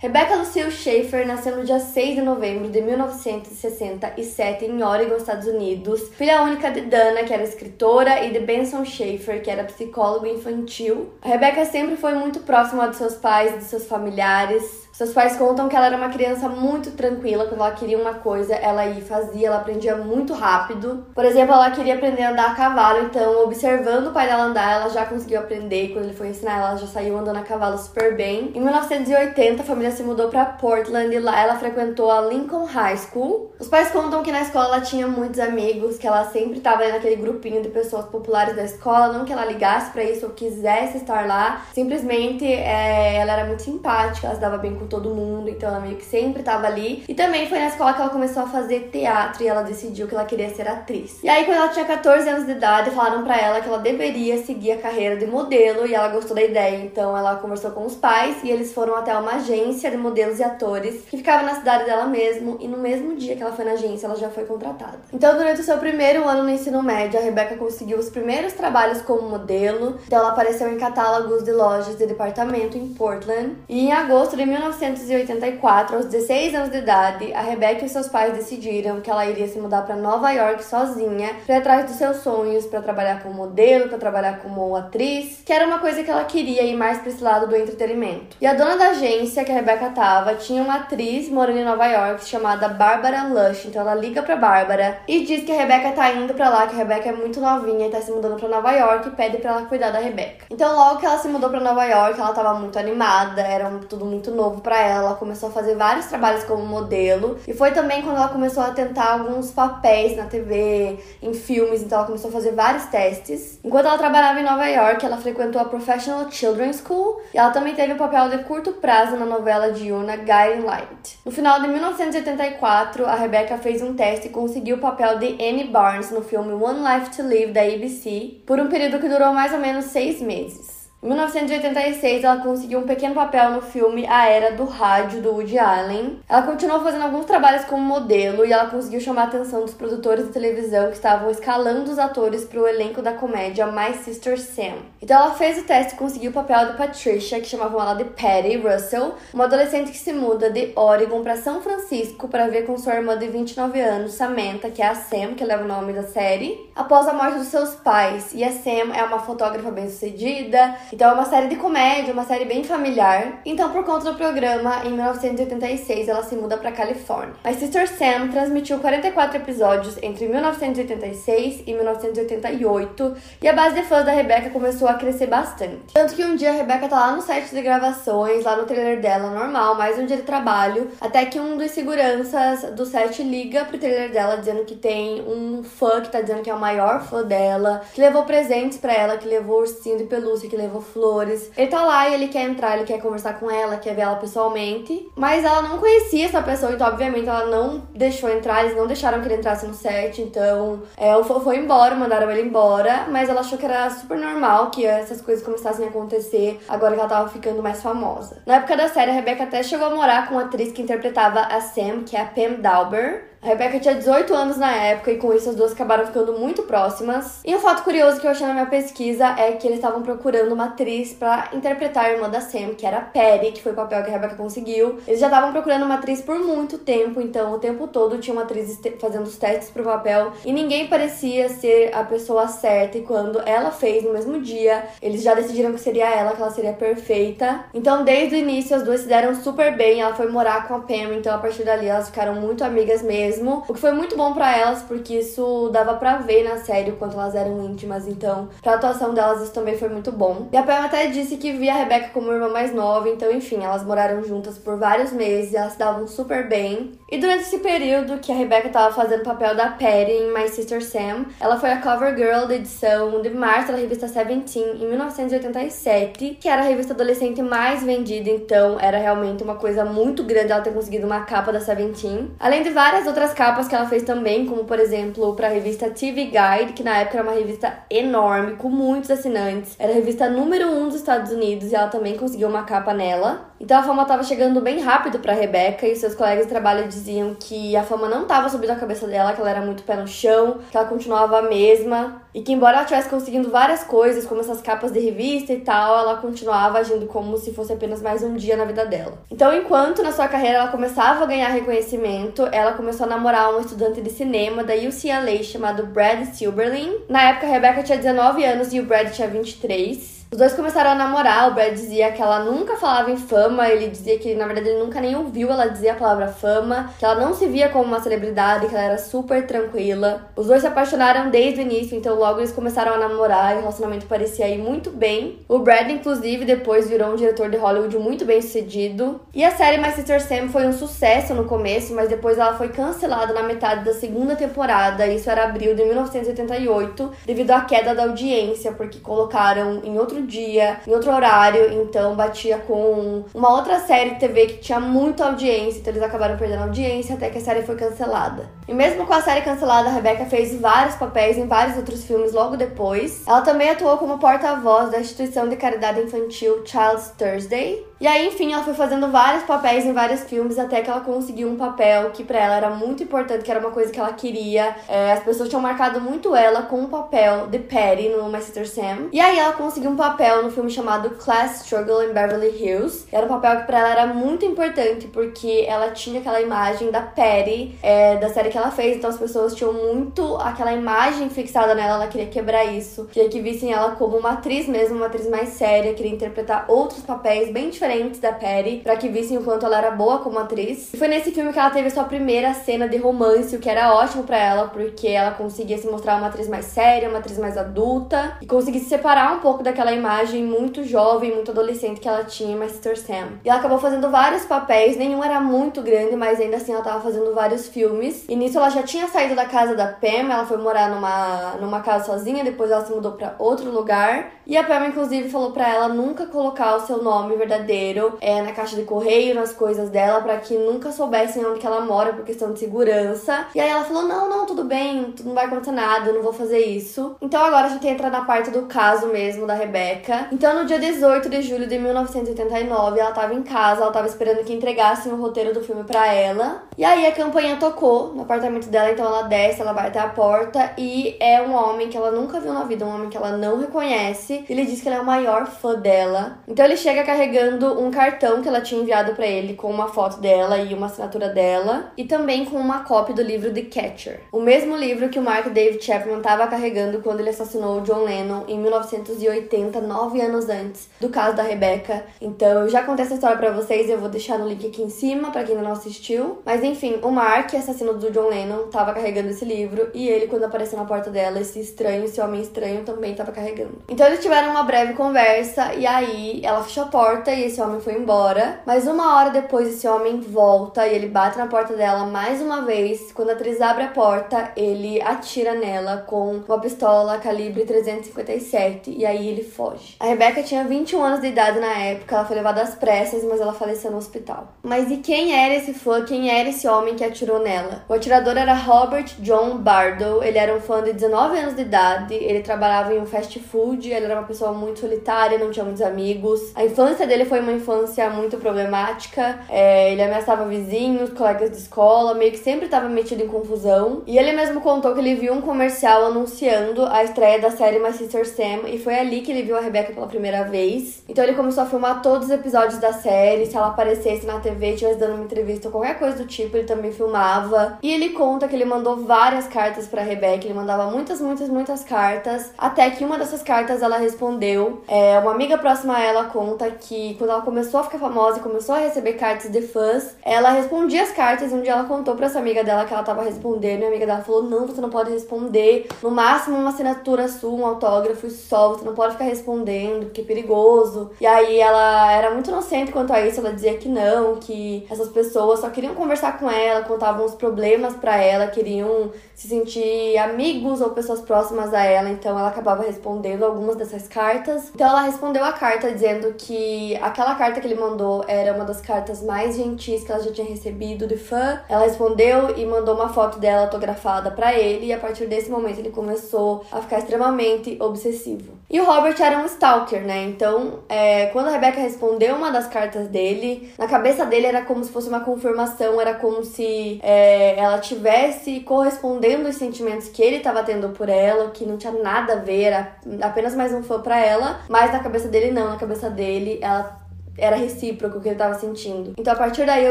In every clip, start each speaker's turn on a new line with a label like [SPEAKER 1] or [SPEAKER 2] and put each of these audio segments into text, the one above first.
[SPEAKER 1] Rebecca Lucille Schaefer nasceu no dia 6 de novembro de 1967 em Oregon, Estados Unidos. Filha única de Dana, que era escritora, e de Benson Schaefer, que era psicólogo infantil. A Rebecca sempre foi muito próxima de seus pais, de seus familiares. Seus pais contam que ela era uma criança muito tranquila, quando ela queria uma coisa, ela ia e fazia, ela aprendia muito rápido. Por exemplo, ela queria aprender a andar a cavalo, então, observando o pai dela andar, ela já conseguiu aprender. Quando ele foi ensinar, ela já saiu andando a cavalo super bem. Em 1980, a família se mudou para Portland e lá ela frequentou a Lincoln High School. Os pais contam que na escola ela tinha muitos amigos, que ela sempre estava naquele grupinho de pessoas populares da escola, não que ela ligasse para isso ou quisesse estar lá, simplesmente é, ela era muito simpática, ela se dava bem com todo mundo, então ela meio que sempre tava ali. E também foi na escola que ela começou a fazer teatro e ela decidiu que ela queria ser atriz. E aí, quando ela tinha 14 anos de idade, falaram para ela que ela deveria seguir a carreira de modelo e ela gostou da ideia. Então ela conversou com os pais e eles foram até uma agência de modelos e atores que ficava na cidade dela mesmo. E no mesmo dia que ela foi na agência, ela já foi contratada. Então, durante o seu primeiro ano no ensino médio, a Rebeca conseguiu os primeiros trabalhos como modelo. Então, ela apareceu em catálogos de lojas de departamento em Portland. E em agosto de 19 1984, aos 16 anos de idade, a Rebecca e seus pais decidiram que ela iria se mudar para Nova York sozinha, para atrás dos seus sonhos, para trabalhar como modelo, para trabalhar como atriz, que era uma coisa que ela queria ir mais para esse lado do entretenimento. E a dona da agência que a Rebecca tava tinha uma atriz morando em Nova York chamada Barbara Lush, então ela liga para Barbara e diz que a Rebecca tá indo para lá, que a Rebecca é muito novinha e tá se mudando para Nova York e pede para ela cuidar da Rebecca. Então logo que ela se mudou para Nova York, ela tava muito animada, era tudo muito novo para ela, começou a fazer vários trabalhos como modelo. E foi também quando ela começou a tentar alguns papéis na TV, em filmes, então ela começou a fazer vários testes. Enquanto ela trabalhava em Nova York, ela frequentou a Professional Children's School e ela também teve um papel de curto prazo na novela de Una Guiding Light. No final de 1984, a Rebecca fez um teste e conseguiu o papel de Annie Barnes no filme One Life to Live da ABC por um período que durou mais ou menos seis meses. Em 1986, ela conseguiu um pequeno papel no filme A Era do Rádio, do Woody Allen. Ela continuou fazendo alguns trabalhos como modelo e ela conseguiu chamar a atenção dos produtores de televisão que estavam escalando os atores para o elenco da comédia My Sister Sam. Então ela fez o teste e conseguiu o papel de Patricia, que chamavam ela de Patty Russell, uma adolescente que se muda de Oregon para São Francisco para ver com sua irmã de 29 anos, Samantha, que é a Sam, que leva o nome da série, após a morte dos seus pais. E a Sam é uma fotógrafa bem-sucedida então é uma série de comédia, uma série bem familiar. Então, por conta do programa, em 1986 ela se muda para Califórnia. A Sister Sam transmitiu 44 episódios entre 1986 e 1988 e a base de fãs da Rebecca começou a crescer bastante. Tanto que um dia a Rebecca tá lá no set de gravações, lá no trailer dela normal, mais um dia de trabalho, até que um dos seguranças do set liga pro trailer dela dizendo que tem um fã que tá dizendo que é o maior fã dela, que levou presentes para ela, que levou ursinho de pelúcia, que levou flores. Ele tá lá e ele quer entrar, ele quer conversar com ela, quer ver ela pessoalmente. Mas ela não conhecia essa pessoa, então obviamente ela não deixou entrar, eles não deixaram que ele entrasse no set. Então é, foi embora, mandaram ele embora. Mas ela achou que era super normal que essas coisas começassem a acontecer agora que ela tava ficando mais famosa. Na época da série, a Rebecca até chegou a morar com a atriz que interpretava a Sam, que é a Pam Dauber. A Rebecca tinha 18 anos na época e com isso as duas acabaram ficando muito próximas. E um fato curioso que eu achei na minha pesquisa é que eles estavam procurando uma atriz para interpretar a irmã da Sam, que era a Perry, que foi o papel que a Rebecca conseguiu. Eles já estavam procurando uma atriz por muito tempo, então o tempo todo tinha uma atriz fazendo os testes pro papel e ninguém parecia ser a pessoa certa. E quando ela fez no mesmo dia, eles já decidiram que seria ela, que ela seria perfeita. Então desde o início as duas se deram super bem. Ela foi morar com a Pam, então a partir dali elas ficaram muito amigas mesmo mesmo. O que foi muito bom para elas, porque isso dava para ver na série o quanto elas eram íntimas. Então, pra atuação delas, isso também foi muito bom. E a Pam até disse que via a Rebecca como irmã mais nova, então enfim, elas moraram juntas por vários meses, elas se davam super bem. E durante esse período que a Rebecca tava fazendo o papel da Patty em My Sister Sam, ela foi a cover girl da edição de março da revista Seventeen em 1987, que era a revista adolescente mais vendida, então era realmente uma coisa muito grande ela ter conseguido uma capa da Seventeen. Além de várias outras capas que ela fez também, como por exemplo para a revista TV Guide, que na época era uma revista enorme, com muitos assinantes. Era a revista número um dos Estados Unidos e ela também conseguiu uma capa nela. Então a fama estava chegando bem rápido para Rebecca e seus colegas de trabalho diziam que a fama não estava subindo a cabeça dela, que ela era muito pé no chão, que ela continuava a mesma e que embora ela estivesse conseguindo várias coisas, como essas capas de revista e tal, ela continuava agindo como se fosse apenas mais um dia na vida dela. Então, enquanto na sua carreira ela começava a ganhar reconhecimento, ela começou a namorar um estudante de cinema da UCLA chamado Brad Silberlin. Na época, a Rebecca tinha 19 anos e o Brad tinha 23. Os dois começaram a namorar, o Brad dizia que ela nunca falava em fama, ele dizia que na verdade ele nunca nem ouviu ela dizer a palavra fama, que ela não se via como uma celebridade, que ela era super tranquila. Os dois se apaixonaram desde o início, então logo eles começaram a namorar e o relacionamento parecia ir muito bem. O Brad, inclusive, depois virou um diretor de Hollywood muito bem sucedido. E a série My Sister Sam foi um sucesso no começo, mas depois ela foi cancelada na metade da segunda temporada, isso era abril de 1988, devido à queda da audiência, porque colocaram em outro outro dia, em outro horário, então batia com uma outra série de TV que tinha muita audiência, então eles acabaram perdendo audiência até que a série foi cancelada. E mesmo com a série cancelada, a Rebecca fez vários papéis em vários outros filmes logo depois. Ela também atuou como porta-voz da instituição de caridade infantil Child's Thursday, e aí, enfim, ela foi fazendo vários papéis em vários filmes até que ela conseguiu um papel que para ela era muito importante, que era uma coisa que ela queria. É, as pessoas tinham marcado muito ela com o papel de Patty no My Sister Sam. E aí ela conseguiu um papel no filme chamado Class Struggle in Beverly Hills. Era um papel que para ela era muito importante porque ela tinha aquela imagem da Patty é, da série que ela fez, então as pessoas tinham muito aquela imagem fixada nela, ela queria quebrar isso, queria que vissem ela como uma atriz mesmo, uma atriz mais séria, queria interpretar outros papéis bem diferentes diferentes da Patty, para que vissem o quanto ela era boa como atriz. E foi nesse filme que ela teve a sua primeira cena de romance, o que era ótimo para ela, porque ela conseguia se mostrar uma atriz mais séria, uma atriz mais adulta, e conseguia se separar um pouco daquela imagem muito jovem, muito adolescente que ela tinha em My Sister Sam. E ela acabou fazendo vários papéis, nenhum era muito grande, mas ainda assim ela tava fazendo vários filmes. E nisso ela já tinha saído da casa da Pam, ela foi morar numa, numa casa sozinha, depois ela se mudou para outro lugar. E a Pam, inclusive, falou para ela nunca colocar o seu nome verdadeiro é, na caixa de correio, nas coisas dela, para que nunca soubessem onde que ela mora por questão de segurança. E aí ela falou: não, não, tudo bem, não vai acontecer nada, não vou fazer isso. Então agora a gente entra na parte do caso mesmo da Rebeca. Então no dia 18 de julho de 1989, ela tava em casa, ela tava esperando que entregassem o roteiro do filme para ela. E aí a campanha tocou no apartamento dela, então ela desce, ela vai até a porta e é um homem que ela nunca viu na vida, um homem que ela não reconhece. Ele diz que ele é o maior fã dela. Então ele chega carregando um cartão que ela tinha enviado para ele com uma foto dela e uma assinatura dela, e também com uma cópia do livro The Catcher, o mesmo livro que o Mark David Chapman estava carregando quando ele assassinou o John Lennon em 1980, nove anos antes do caso da Rebecca. Então eu já contei essa história para vocês, eu vou deixar no link aqui em cima para quem ainda não assistiu. Mas enfim, o Mark, assassino do John Lennon, estava carregando esse livro e ele, quando apareceu na porta dela, esse estranho, esse homem estranho, também estava carregando. Então eles tiveram uma breve conversa e aí ela fechou a porta e esse homem foi embora. Mas uma hora depois, esse homem volta e ele bate na porta dela mais uma vez. Quando a atriz abre a porta, ele atira nela com uma pistola calibre 357 e aí ele foge. A Rebecca tinha 21 anos de idade na época, ela foi levada às pressas, mas ela faleceu no hospital. Mas e quem era esse fã? Quem era esse homem que atirou nela? O atirador era Robert John Bardow, ele era um fã de 19 anos de idade, ele trabalhava em um fast food, ele era uma pessoa muito solitária, não tinha muitos amigos. A infância dele foi uma infância muito problemática. É, ele ameaçava vizinhos, colegas de escola, meio que sempre estava metido em confusão. E ele mesmo contou que ele viu um comercial anunciando a estreia da série My Sister Sam e foi ali que ele viu a Rebecca pela primeira vez. Então ele começou a filmar todos os episódios da série. Se ela aparecesse na TV, estivesse dando uma entrevista ou qualquer coisa do tipo, ele também filmava. E ele conta que ele mandou várias cartas para Rebecca. Ele mandava muitas, muitas, muitas cartas. Até que uma dessas cartas ela respondeu. É, uma amiga próxima a ela conta que quando quando ela começou a ficar famosa e começou a receber cartas de fãs, ela respondia as cartas um dia ela contou pra essa amiga dela que ela tava respondendo e a amiga dela falou: Não, você não pode responder. No máximo, uma assinatura sua, um autógrafo e só, você não pode ficar respondendo, porque é perigoso. E aí ela era muito inocente quanto a isso, ela dizia que não, que essas pessoas só queriam conversar com ela, contavam os problemas para ela, queriam se sentir amigos ou pessoas próximas a ela, então ela acabava respondendo algumas dessas cartas. Então ela respondeu a carta dizendo que aquela carta que ele mandou era uma das cartas mais gentis que ela já tinha recebido de fã. Ela respondeu e mandou uma foto dela autografada para ele, e a partir desse momento ele começou a ficar extremamente obsessivo. E o Robert era um stalker, né? Então, é, quando a Rebecca respondeu uma das cartas dele, na cabeça dele era como se fosse uma confirmação, era como se é, ela tivesse correspondendo os sentimentos que ele estava tendo por ela, que não tinha nada a ver, era apenas mais um fã para ela, mas na cabeça dele não, na cabeça dele ela era recíproco o que ele tava sentindo. Então, a partir daí, a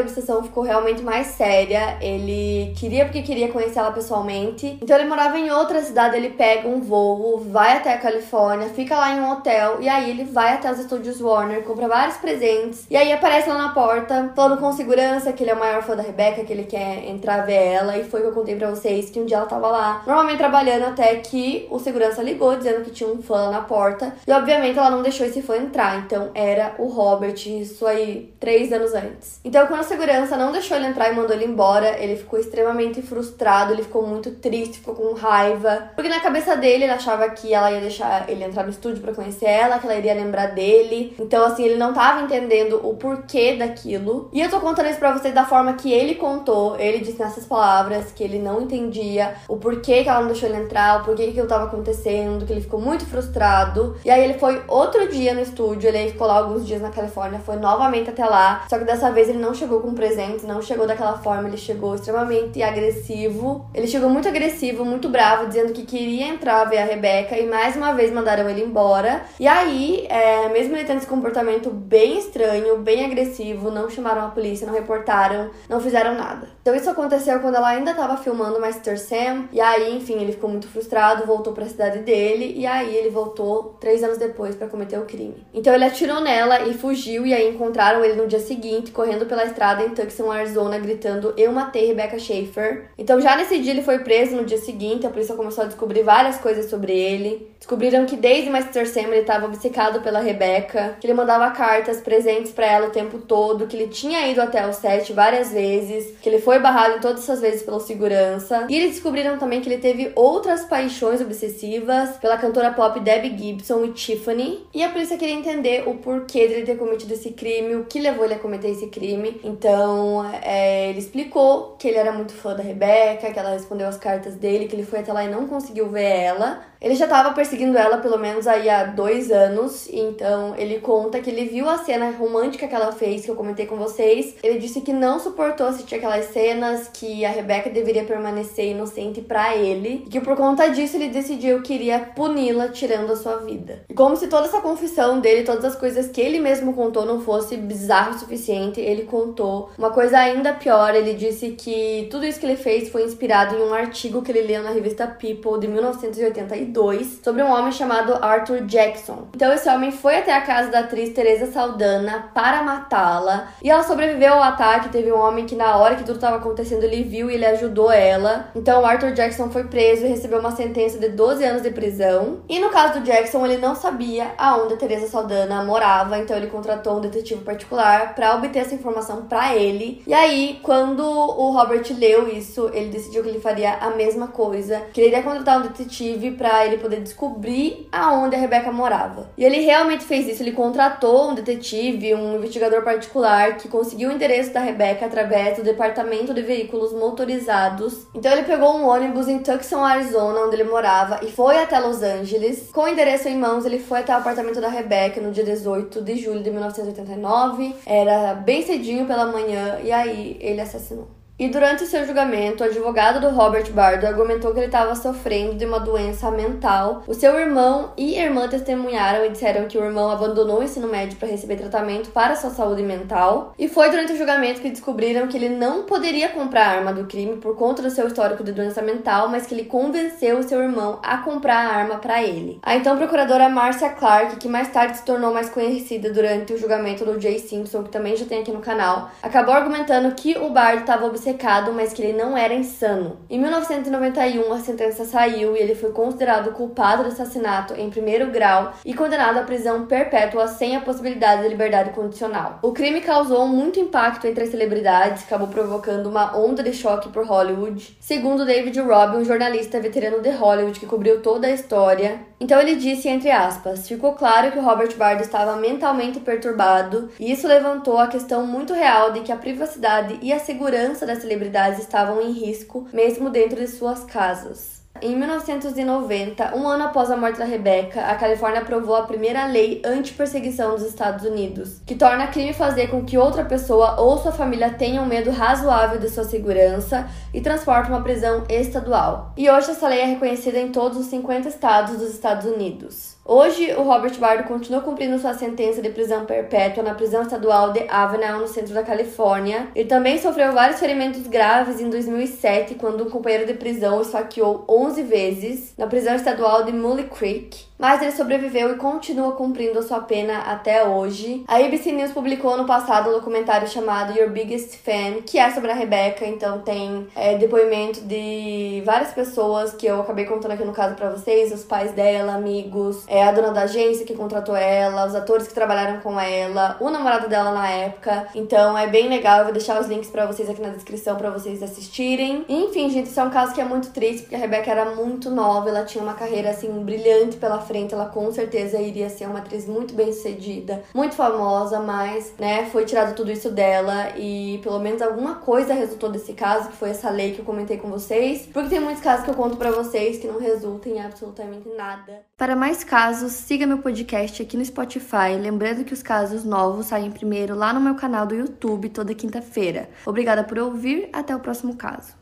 [SPEAKER 1] obsessão ficou realmente mais séria. Ele queria porque queria conhecer ela pessoalmente. Então, ele morava em outra cidade. Ele pega um voo, vai até a Califórnia, fica lá em um hotel. E aí, ele vai até os estúdios Warner, compra vários presentes. E aí, aparece lá na porta, falando com segurança que ele é o maior fã da Rebecca, que ele quer entrar ver ela. E foi o que eu contei pra vocês que um dia ela tava lá, normalmente trabalhando, até que o segurança ligou dizendo que tinha um fã lá na porta. E obviamente, ela não deixou esse fã entrar. Então, era o Robert isso aí três anos antes. Então, quando a segurança não deixou ele entrar e mandou ele embora, ele ficou extremamente frustrado, ele ficou muito triste, ficou com raiva. Porque na cabeça dele, ele achava que ela ia deixar ele entrar no estúdio para conhecer ela, que ela iria lembrar dele. Então, assim, ele não tava entendendo o porquê daquilo. E eu tô contando isso pra vocês da forma que ele contou. Ele disse nessas palavras que ele não entendia o porquê que ela não deixou ele entrar, o porquê que aquilo tava acontecendo, que ele ficou muito frustrado. E aí ele foi outro dia no estúdio, ele ficou lá alguns dias na Califórnia Califórnia, foi novamente até lá. Só que dessa vez ele não chegou com presentes, não chegou daquela forma, ele chegou extremamente agressivo. Ele chegou muito agressivo, muito bravo, dizendo que queria entrar ver a Rebeca e mais uma vez mandaram ele embora. E aí, é, mesmo ele tendo esse comportamento bem estranho, bem agressivo, não chamaram a polícia, não reportaram, não fizeram nada. Então isso aconteceu quando ela ainda estava filmando Master Sam. E aí, enfim, ele ficou muito frustrado, voltou para a cidade dele e aí ele voltou três anos depois para cometer o crime. Então ele atirou nela e fugiu fugiu e aí encontraram ele no dia seguinte, correndo pela estrada em Tucson, Arizona, gritando: Eu matei Rebecca Schaefer. Então, já nesse dia, ele foi preso no dia seguinte. A polícia começou a descobrir várias coisas sobre ele. Descobriram que desde Master Sam ele estava obcecado pela Rebecca, que ele mandava cartas, presentes para ela o tempo todo, que ele tinha ido até o set várias vezes, que ele foi barrado em todas essas vezes pelo segurança. E eles descobriram também que ele teve outras paixões obsessivas pela cantora pop Debbie Gibson e Tiffany. E a polícia queria entender o porquê dele ter cometido desse crime, o que levou ele a cometer esse crime. Então, é, ele explicou que ele era muito fã da Rebeca, que ela respondeu as cartas dele, que ele foi até lá e não conseguiu ver ela. Ele já estava perseguindo ela pelo menos aí há dois anos, então ele conta que ele viu a cena romântica que ela fez, que eu comentei com vocês. Ele disse que não suportou assistir aquelas cenas, que a Rebeca deveria permanecer inocente para ele, e que por conta disso ele decidiu que iria puni-la tirando a sua vida. E como se toda essa confissão dele, todas as coisas que ele mesmo contou não fosse bizarro o suficiente, ele contou uma coisa ainda pior. Ele disse que tudo isso que ele fez foi inspirado em um artigo que ele leu na revista People de 1982 2002 sobre um homem chamado Arthur Jackson. Então esse homem foi até a casa da atriz Teresa Saldana para matá-la e ela sobreviveu ao ataque. Teve um homem que na hora que tudo estava acontecendo ele viu e ele ajudou ela. Então Arthur Jackson foi preso e recebeu uma sentença de 12 anos de prisão. E no caso do Jackson ele não sabia aonde Teresa Saldana morava, então ele contratou um detetive particular para obter essa informação para ele. E aí quando o Robert leu isso, ele decidiu que ele faria a mesma coisa, que ele iria contratar um detetive para ele poder descobrir aonde a Rebeca morava. E ele realmente fez isso, ele contratou um detetive, um investigador particular que conseguiu o endereço da Rebeca através do departamento de veículos motorizados. Então ele pegou um ônibus em Tucson, Arizona, onde ele morava, e foi até Los Angeles. Com o endereço em mãos, ele foi até o apartamento da Rebeca no dia 18 de julho de 1989. Era bem cedinho pela manhã e aí ele assassinou. E durante o seu julgamento, o advogado do Robert Bardo argumentou que ele estava sofrendo de uma doença mental. O seu irmão e irmã testemunharam e disseram que o irmão abandonou o ensino médio para receber tratamento para sua saúde mental. E foi durante o julgamento que descobriram que ele não poderia comprar a arma do crime por conta do seu histórico de doença mental, mas que ele convenceu o seu irmão a comprar a arma para ele. A então procuradora Marcia Clark, que mais tarde se tornou mais conhecida durante o julgamento do Jay Simpson, que também já tem aqui no canal, acabou argumentando que o Bard estava obcecado, mas que ele não era insano. Em 1991, a sentença saiu e ele foi considerado culpado do assassinato em primeiro grau e condenado à prisão perpétua sem a possibilidade de liberdade condicional. O crime causou muito impacto entre as celebridades, acabou provocando uma onda de choque por Hollywood. Segundo David Robb, um jornalista veterano de Hollywood que cobriu toda a história, então ele disse entre aspas: "Ficou claro que Robert Bard estava mentalmente perturbado, e isso levantou a questão muito real de que a privacidade e a segurança das celebridades estavam em risco, mesmo dentro de suas casas." Em 1990, um ano após a morte da Rebecca, a Califórnia aprovou a primeira lei anti-perseguição dos Estados Unidos, que torna crime fazer com que outra pessoa ou sua família tenham medo razoável de sua segurança e transporta uma prisão estadual. E hoje essa lei é reconhecida em todos os 50 estados dos Estados Unidos. Hoje, o Robert Bardo continua cumprindo sua sentença de prisão perpétua na prisão estadual de Avenel, no centro da Califórnia. Ele também sofreu vários ferimentos graves em 2007, quando um companheiro de prisão o esfaqueou 11 vezes na prisão estadual de Mully Creek mas ele sobreviveu e continua cumprindo a sua pena até hoje. A ABC News publicou no passado um documentário chamado Your Biggest Fan, que é sobre a Rebecca, então tem é, depoimento de várias pessoas que eu acabei contando aqui no caso para vocês, os pais dela, amigos, é, a dona da agência que contratou ela, os atores que trabalharam com ela, o namorado dela na época. Então é bem legal, eu vou deixar os links para vocês aqui na descrição para vocês assistirem. Enfim, gente, isso é um caso que é muito triste, porque a Rebecca era muito nova, ela tinha uma carreira assim brilhante pela frente, ela com certeza iria ser uma atriz muito bem sucedida, muito famosa, mas, né, foi tirado tudo isso dela e pelo menos alguma coisa resultou desse caso, que foi essa lei que eu comentei com vocês, porque tem muitos casos que eu conto para vocês que não resultam em absolutamente nada. Para mais casos, siga meu podcast aqui no Spotify, lembrando que os casos novos saem primeiro lá no meu canal do YouTube toda quinta-feira. Obrigada por ouvir, até o próximo caso.